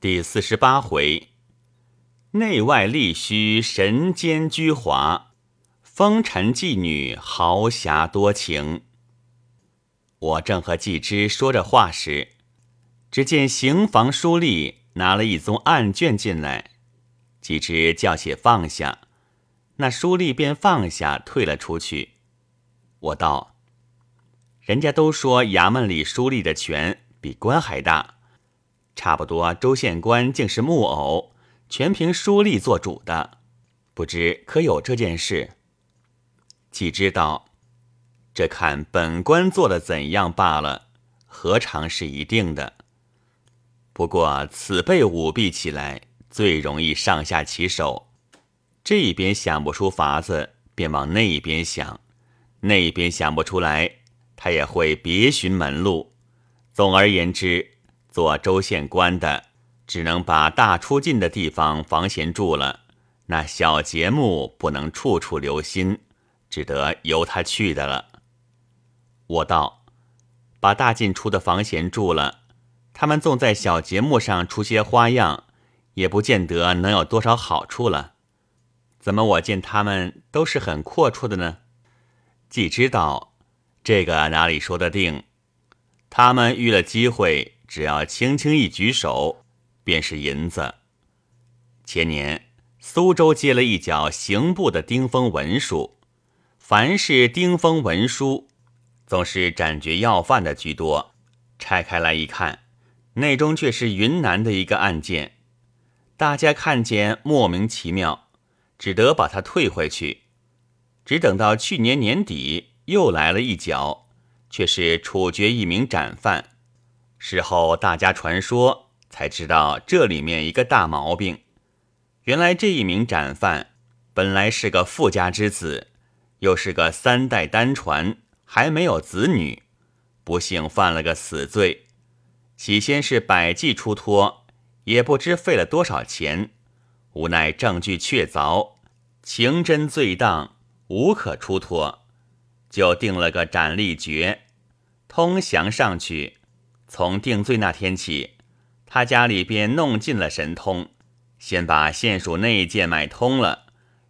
第四十八回，内外立须神间居华，风尘妓女豪侠多情。我正和季之说着话时，只见刑房书吏拿了一宗案卷进来，季之叫且放下，那书吏便放下，退了出去。我道：“人家都说衙门里书吏的权比官还大。”差不多，州县官竟是木偶，全凭书吏做主的，不知可有这件事？既知道，这看本官做的怎样罢了，何尝是一定的？不过此辈舞弊起来，最容易上下其手，这一边想不出法子，便往那一边想；那一边想不出来，他也会别寻门路。总而言之。做州县官的，只能把大出进的地方房闲住了；那小节目不能处处留心，只得由他去的了。我道：把大进出的房闲住了，他们纵在小节目上出些花样，也不见得能有多少好处了。怎么我见他们都是很阔绰的呢？既知道这个哪里说得定？他们遇了机会。只要轻轻一举手，便是银子。前年苏州接了一角刑部的丁封文书，凡是丁封文书，总是斩决要犯的居多。拆开来一看，内中却是云南的一个案件。大家看见莫名其妙，只得把它退回去。只等到去年年底，又来了一角，却是处决一名斩犯。事后大家传说，才知道这里面一个大毛病。原来这一名斩犯本来是个富家之子，又是个三代单传，还没有子女，不幸犯了个死罪。起先是百计出脱，也不知费了多少钱，无奈证据确凿，情真罪当，无可出脱，就定了个斩立决，通降上去。从定罪那天起，他家里便弄尽了神通，先把县署内件买通了，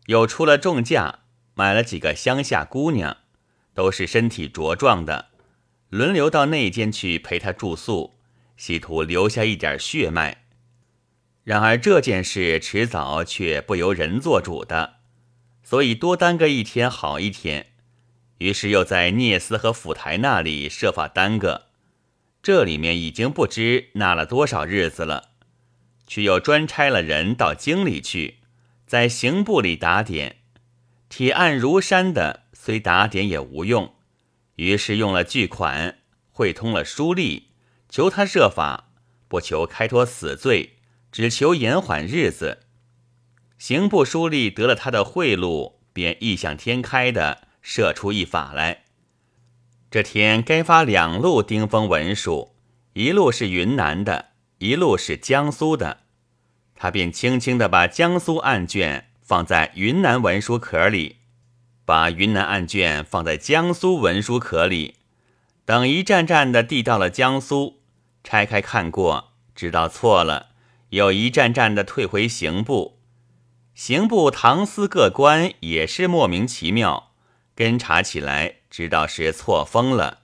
又出了重价买了几个乡下姑娘，都是身体茁壮的，轮流到内间去陪他住宿，企图留下一点血脉。然而这件事迟早却不由人做主的，所以多耽搁一天好一天，于是又在聂司和府台那里设法耽搁。这里面已经不知纳了多少日子了，却又专差了人到京里去，在刑部里打点，铁案如山的，虽打点也无用，于是用了巨款，汇通了书吏，求他设法，不求开脱死罪，只求延缓日子。刑部书吏得了他的贿赂，便异想天开的设出一法来。这天该发两路丁封文书，一路是云南的，一路是江苏的。他便轻轻地把江苏案卷放在云南文书壳里，把云南案卷放在江苏文书壳里，等一站站的递到了江苏，拆开看过，知道错了，又一站站的退回刑部。刑部唐司各官也是莫名其妙，跟查起来。知道是错封了，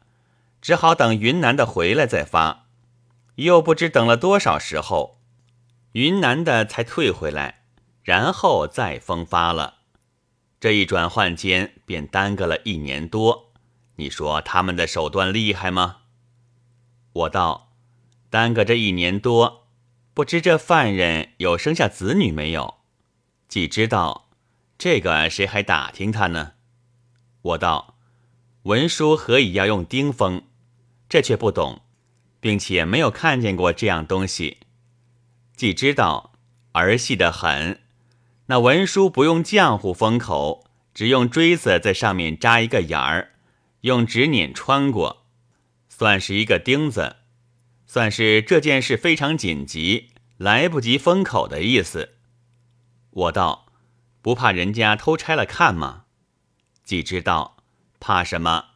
只好等云南的回来再发，又不知等了多少时候，云南的才退回来，然后再封发了。这一转换间便耽搁了一年多。你说他们的手段厉害吗？我道，耽搁这一年多，不知这犯人有生下子女没有？既知道这个，谁还打听他呢？我道。文书何以要用丁封？这却不懂，并且没有看见过这样东西。既知道儿戏得很，那文书不用浆糊封口，只用锥子在上面扎一个眼儿，用纸捻穿过，算是一个钉子，算是这件事非常紧急，来不及封口的意思。我道不怕人家偷拆了看吗？既知道。怕什么？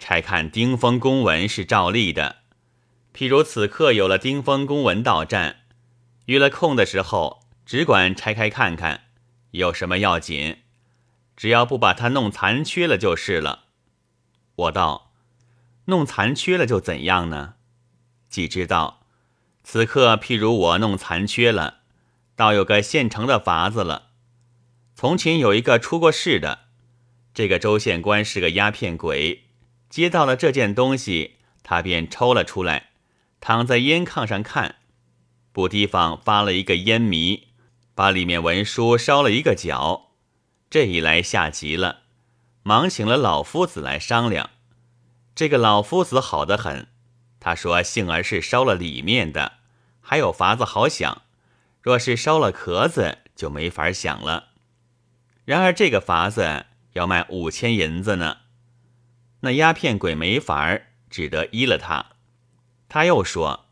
拆看丁峰公文是照例的。譬如此刻有了丁峰公文到站，遇了空的时候，只管拆开看看，有什么要紧，只要不把它弄残缺了就是了。我道：“弄残缺了就怎样呢？”既知道，此刻譬如我弄残缺了，倒有个现成的法子了。从前有一个出过事的，这个州县官是个鸦片鬼，接到了这件东西，他便抽了出来，躺在烟炕上看，不提防发了一个烟迷，把里面文书烧了一个角。这一来吓急了。忙请了老夫子来商量，这个老夫子好得很。他说：“幸而是烧了里面的，还有法子好想；若是烧了壳子，就没法想了。然而这个法子要卖五千银子呢。”那鸦片鬼没法儿只得依了他。他又说：“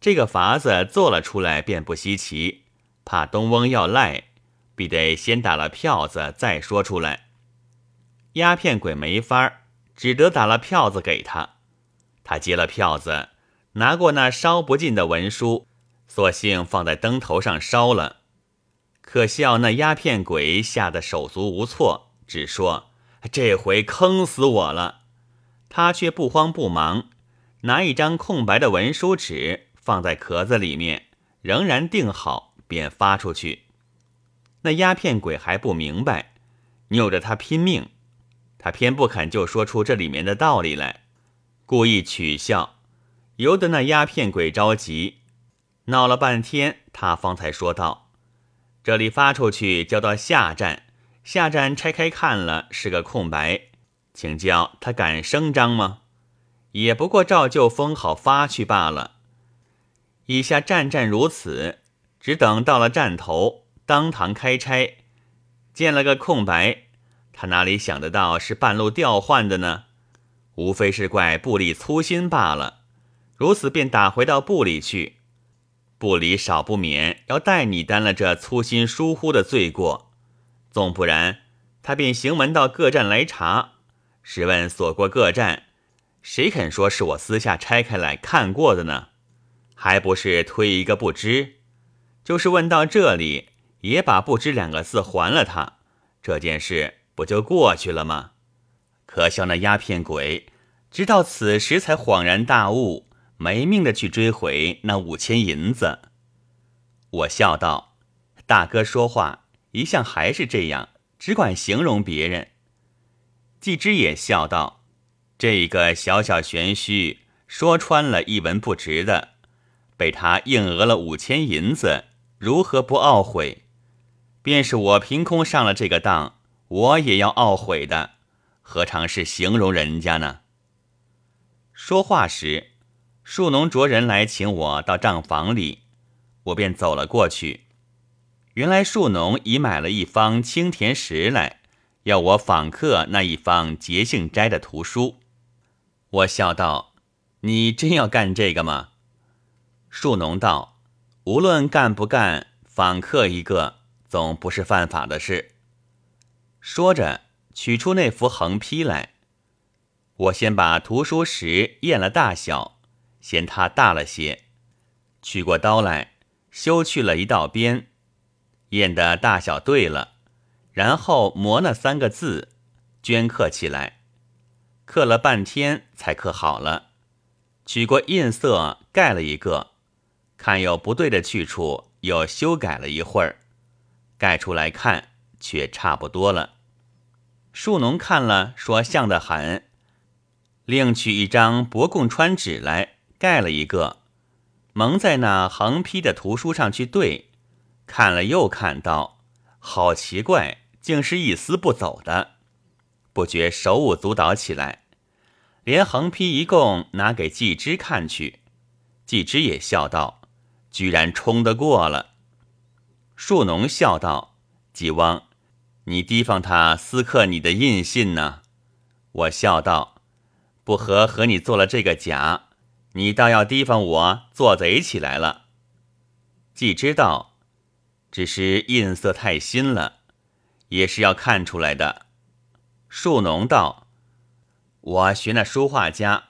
这个法子做了出来便不稀奇，怕东翁要赖，必得先打了票子再说出来。”鸦片鬼没法儿只得打了票子给他。他接了票子，拿过那烧不尽的文书，索性放在灯头上烧了。可笑那鸦片鬼吓得手足无措，只说：“这回坑死我了。”他却不慌不忙，拿一张空白的文书纸放在壳子里面，仍然定好，便发出去。那鸦片鬼还不明白，扭着他拼命。他偏不肯就说出这里面的道理来，故意取笑，由得那鸦片鬼着急，闹了半天，他方才说道：“这里发出去，交到下站，下站拆开看了是个空白，请教他敢声张吗？也不过照旧封好发去罢了。以下站站如此，只等到了站头，当堂开拆，见了个空白。”他哪里想得到是半路调换的呢？无非是怪部里粗心罢了。如此便打回到部里去，部里少不免要代你担了这粗心疏忽的罪过。纵不然，他便行文到各站来查。试问所过各站，谁肯说是我私下拆开来看过的呢？还不是推一个不知？就是问到这里，也把不知两个字还了他。这件事。不就过去了吗？可笑那鸦片鬼，直到此时才恍然大悟，没命的去追回那五千银子。我笑道：“大哥说话一向还是这样，只管形容别人。”季之也笑道：“这个小小玄虚，说穿了一文不值的，被他硬讹了五千银子，如何不懊悔？便是我凭空上了这个当。”我也要懊悔的，何尝是形容人家呢？说话时，树农着人来请我到账房里，我便走了过去。原来树农已买了一方青田石来，要我访客那一方节性斋的图书。我笑道：“你真要干这个吗？”树农道：“无论干不干，访客一个，总不是犯法的事。”说着，取出那幅横批来。我先把图书石验了大小，嫌它大了些，取过刀来修去了一道边，印的大小对了，然后磨那三个字，镌刻起来。刻了半天才刻好了，取过印色盖了一个，看有不对的去处，又修改了一会儿，盖出来看，却差不多了。树农看了，说像得很，另取一张薄贡川纸来盖了一个，蒙在那横批的图书上去对，看了又看到，好奇怪，竟是一丝不走的，不觉手舞足蹈起来，连横批一共拿给季之看去，季之也笑道：“居然冲得过了。”树农笑道：“季翁。”你提防他私刻你的印信呢？我笑道：“不和和你做了这个假，你倒要提防我做贼起来了。”既知道，只是印色太新了，也是要看出来的。树农道：“我学那书画家，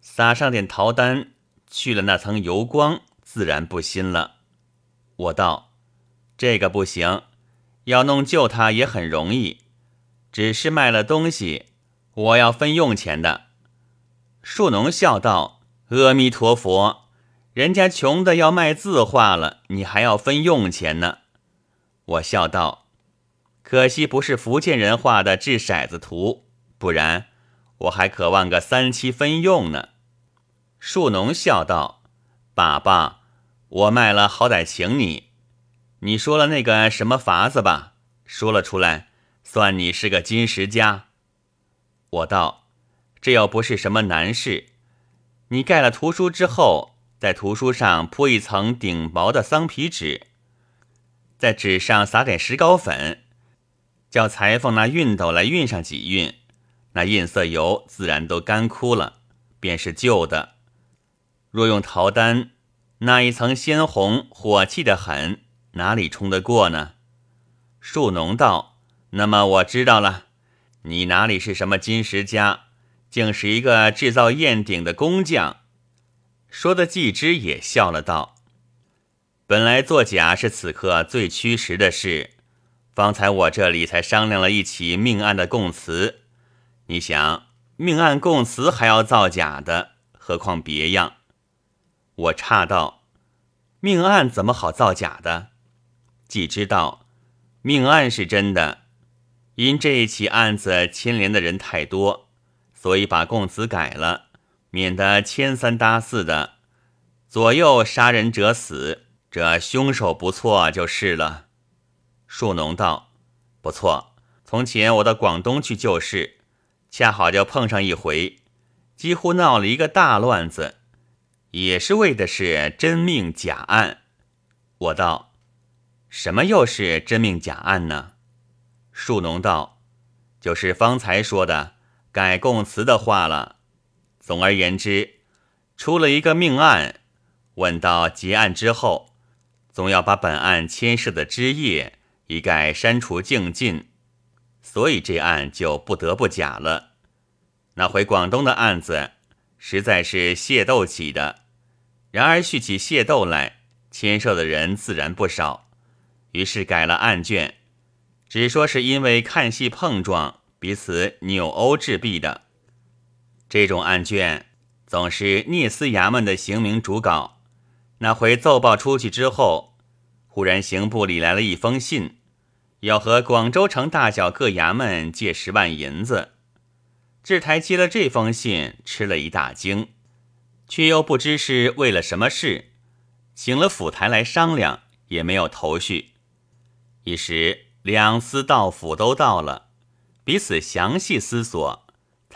撒上点桃丹，去了那层油光，自然不新了。”我道：“这个不行，要弄救他也很容易，只是卖了东西，我要分用钱的。”树农笑道：“阿弥陀佛，人家穷的要卖字画了，你还要分用钱呢。”我笑道：“可惜不是福建人画的掷骰子图，不然我还渴望个三七分用呢。”树农笑道：“爸爸，我卖了好歹请你。你说了那个什么法子吧？说了出来，算你是个金石家。”我道：“这又不是什么难事。你盖了图书之后，在图书上铺一层顶薄的桑皮纸。”在纸上撒点石膏粉，叫裁缝拿熨斗来熨上几熨，那印色油自然都干枯了，便是旧的。若用陶丹，那一层鲜红，火气的很，哪里冲得过呢？树农道：“那么我知道了，你哪里是什么金石家，竟是一个制造砚鼎的工匠。”说的季之也笑了道。本来作假是此刻最屈实的事，方才我这里才商量了一起命案的供词。你想，命案供词还要造假的，何况别样？我诧道：命案怎么好造假的？既知道命案是真的，因这一起案子牵连的人太多，所以把供词改了，免得牵三搭四的，左右杀人者死。这凶手不错就是了。树农道：“不错。从前我到广东去救事，恰好就碰上一回，几乎闹了一个大乱子，也是为的是真命假案。”我道：“什么又是真命假案呢？”树农道：“就是方才说的改供词的话了。总而言之，出了一个命案，问到结案之后。”总要把本案牵涉的枝叶一概删除净尽，所以这案就不得不假了。那回广东的案子实在是械斗起的，然而续起械斗来，牵涉的人自然不少，于是改了案卷，只说是因为看戏碰撞，彼此扭殴致毙的。这种案卷总是聂司衙门的刑名主稿。那回奏报出去之后，忽然刑部里来了一封信，要和广州城大小各衙门借十万银子。制台接了这封信，吃了一大惊，却又不知是为了什么事，请了府台来商量，也没有头绪。一时两司到府都到了，彼此详细思索，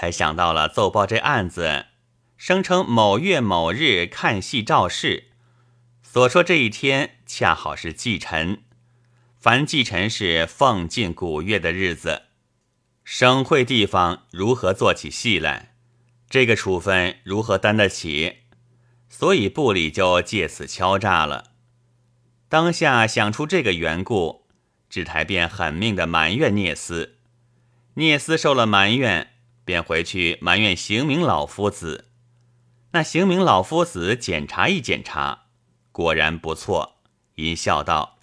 才想到了奏报这案子，声称某月某日看戏照事。所说这一天恰好是祭辰，凡祭辰是奉进古月的日子，省会地方如何做起戏来？这个处分如何担得起？所以部里就借此敲诈了。当下想出这个缘故，制台便狠命的埋怨聂斯。聂斯受了埋怨，便回去埋怨邢明老夫子。那邢明老夫子检查一检查。果然不错，因笑道：“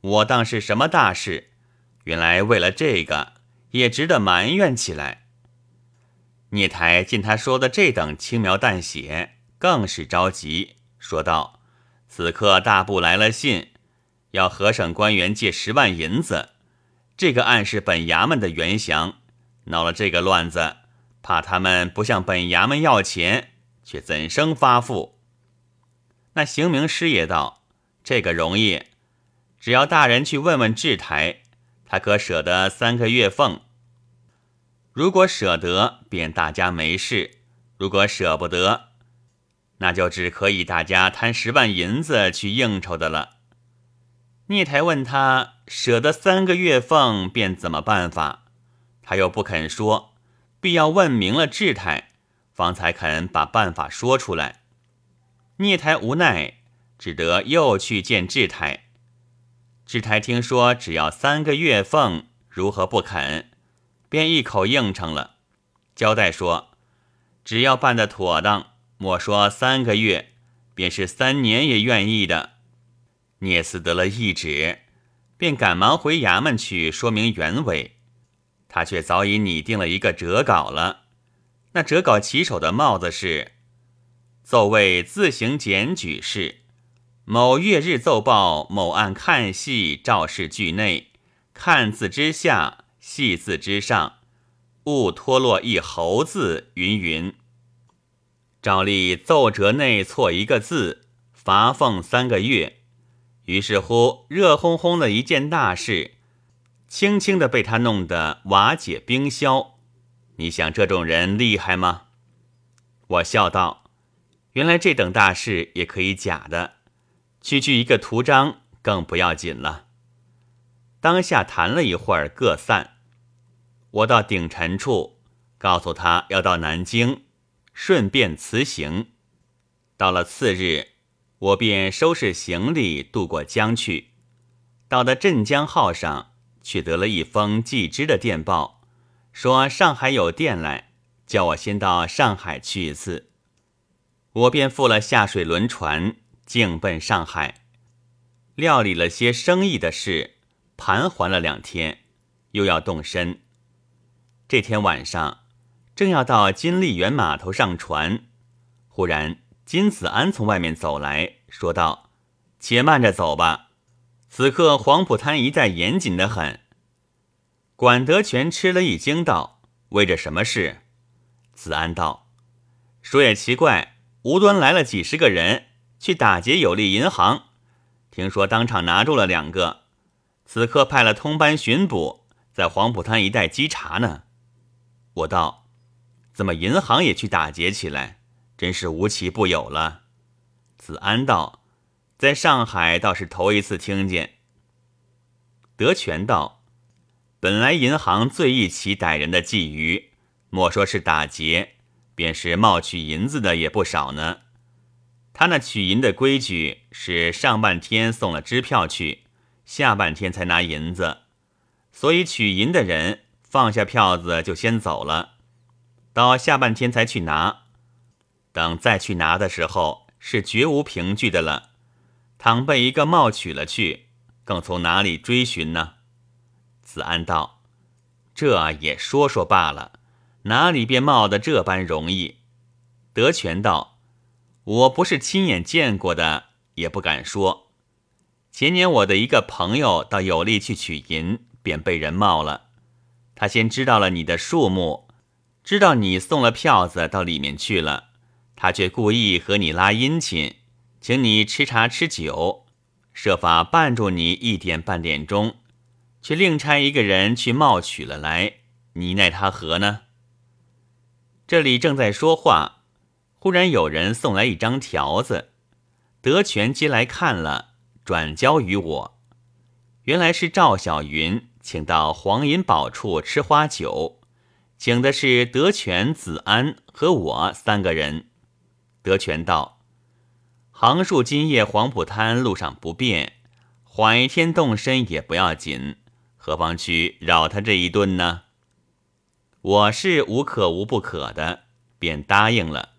我当是什么大事？原来为了这个也值得埋怨起来。”聂台见他说的这等轻描淡写，更是着急，说道：“此刻大部来了信，要和省官员借十万银子。这个案是本衙门的原详，闹了这个乱子，怕他们不向本衙门要钱，却怎生发付？”那刑名师爷道：“这个容易，只要大人去问问制台，他可舍得三个月俸。如果舍得，便大家没事；如果舍不得，那就只可以大家贪十万银子去应酬的了。”聂台问他舍得三个月俸，便怎么办法？他又不肯说，必要问明了制台，方才肯把办法说出来。聂台无奈，只得又去见智台。智台听说只要三个月俸，如何不肯？便一口应承了，交代说：只要办得妥当，莫说三个月，便是三年也愿意的。聂斯得了懿旨，便赶忙回衙门去说明原委。他却早已拟定了一个折稿了。那折稿起手的帽子是：“奏为自行检举事，某月日奏报某案看戏，肇事句内看字之下，戏字之上，勿脱落一猴字，云云。照例奏折内错一个字，罚俸三个月。于是乎，热烘烘的一件大事。”轻轻的被他弄得瓦解冰消，你想这种人厉害吗？我笑道：“原来这等大事也可以假的，区区一个图章更不要紧了。”当下谈了一会儿，各散。我到顶陈处，告诉他要到南京，顺便辞行。到了次日，我便收拾行李渡过江去，到的镇江号上。取得了一封寄知的电报，说上海有电来，叫我先到上海去一次。我便付了下水轮船，径奔上海，料理了些生意的事，盘桓了两天，又要动身。这天晚上，正要到金丽园码头上船，忽然金子安从外面走来说道：“且慢着走吧。”此刻黄浦滩一带严谨的很。管德全吃了一惊，道：“为着什么事？”子安道：“说也奇怪，无端来了几十个人去打劫有利银行，听说当场拿住了两个，此刻派了通班巡捕，在黄浦滩一带稽查呢。”我道：“怎么银行也去打劫起来？真是无奇不有了。”子安道。在上海倒是头一次听见。德全道：“本来银行最易起歹人的觊觎，莫说是打劫，便是冒取银子的也不少呢。他那取银的规矩是上半天送了支票去，下半天才拿银子，所以取银的人放下票子就先走了，到下半天才去拿。等再去拿的时候，是绝无凭据的了。”倘被一个冒取了去，更从哪里追寻呢？子安道：“这也说说罢了，哪里便冒得这般容易？”德全道：“我不是亲眼见过的，也不敢说。前年我的一个朋友到有利去取银，便被人冒了。他先知道了你的数目，知道你送了票子到里面去了，他却故意和你拉殷勤。”请你吃茶吃酒，设法绊住你一点半点钟，却另差一个人去冒取了来，你奈他何呢？这里正在说话，忽然有人送来一张条子，德全接来看了，转交于我。原来是赵小云请到黄银宝处吃花酒，请的是德全、子安和我三个人。德全道。行数今夜黄浦滩路上不便，缓一天动身也不要紧，何妨去扰他这一顿呢？我是无可无不可的，便答应了。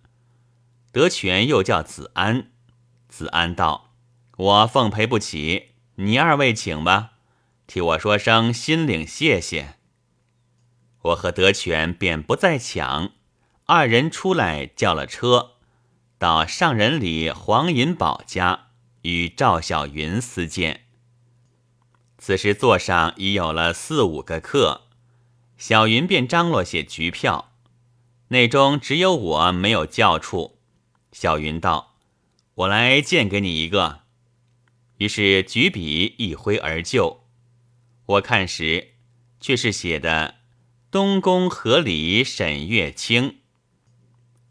德全又叫子安，子安道：“我奉陪不起，你二位请吧，替我说声心领谢谢。”我和德全便不再抢，二人出来叫了车。到上人里黄银宝家与赵小云私见。此时座上已有了四五个客，小云便张罗些局票，内中只有我没有叫处。小云道：“我来荐给你一个。”于是举笔一挥而就。我看时，却是写的“东宫合里沈月清”。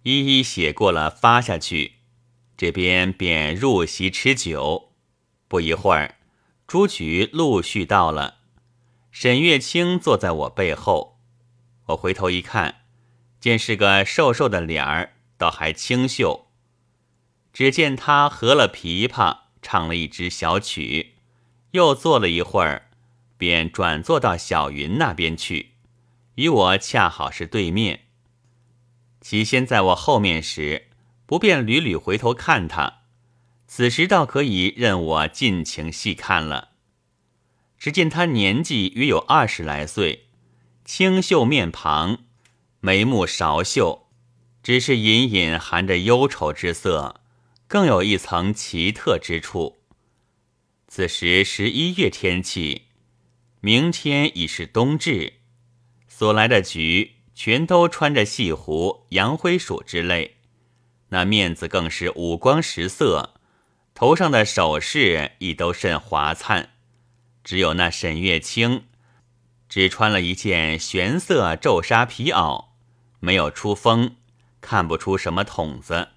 一一写过了，发下去，这边便入席吃酒。不一会儿，朱局陆续到了。沈月清坐在我背后，我回头一看，见是个瘦瘦的脸儿，倒还清秀。只见他合了琵琶，唱了一支小曲，又坐了一会儿，便转坐到小云那边去，与我恰好是对面。其先在我后面时，不便屡屡回头看他，此时倒可以任我尽情细看了。只见他年纪约有二十来岁，清秀面庞，眉目少秀，只是隐隐含着忧愁之色，更有一层奇特之处。此时十一月天气，明天已是冬至，所来的局全都穿着戏服、洋灰鼠之类，那面子更是五光十色。头上的首饰亦都甚华灿，只有那沈月清，只穿了一件玄色皱纱皮袄，没有出风，看不出什么筒子。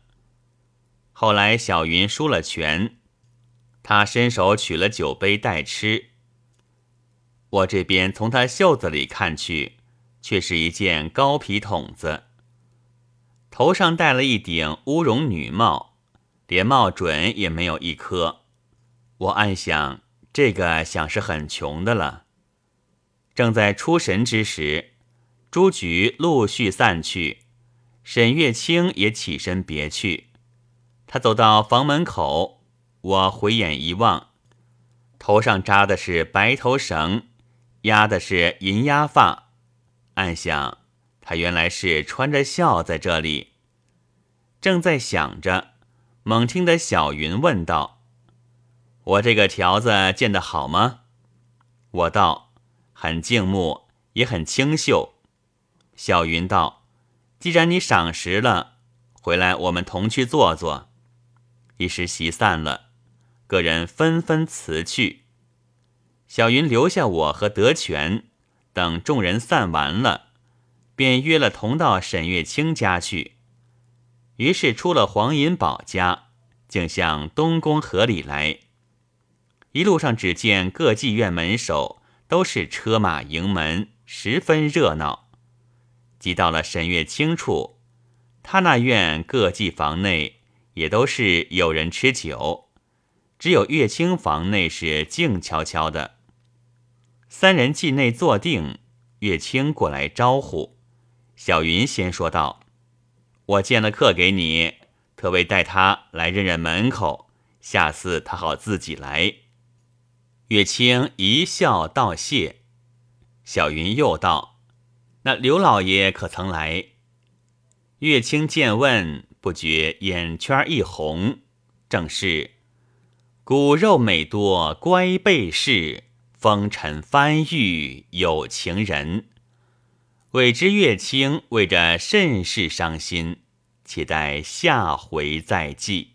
后来小云输了拳，他伸手取了酒杯待吃。我这边从他袖子里看去，却是一件高皮筒子，头上戴了一顶乌绒女帽。连帽准也没有一颗，我暗想，这个想是很穷的了。正在出神之时，朱菊陆续散去，沈月清也起身别去。他走到房门口，我回眼一望，头上扎的是白头绳，压的是银压发，暗想他原来是穿着孝在这里。正在想着。猛听得小云问道：“我这个条子见得好吗？”我道：“很静穆，也很清秀。”小云道：“既然你赏识了，回来我们同去坐坐。”一时席散了，个人纷纷辞去。小云留下我和德全等众人散完了，便约了同到沈月清家去。于是出了黄银宝家，竟向东宫河里来。一路上只见各妓院门首都是车马迎门，十分热闹。即到了沈月清处，他那院各妓房内也都是有人吃酒，只有月清房内是静悄悄的。三人进内坐定，月清过来招呼，小云先说道。我见了客给你，特为带他来认认门口，下次他好自己来。月清一笑道谢。小云又道：“那刘老爷可曾来？”月清见问，不觉眼圈一红，正是骨肉美多乖背事，风尘翻玉有情人。委之月清为着甚是伤心，且待下回再记。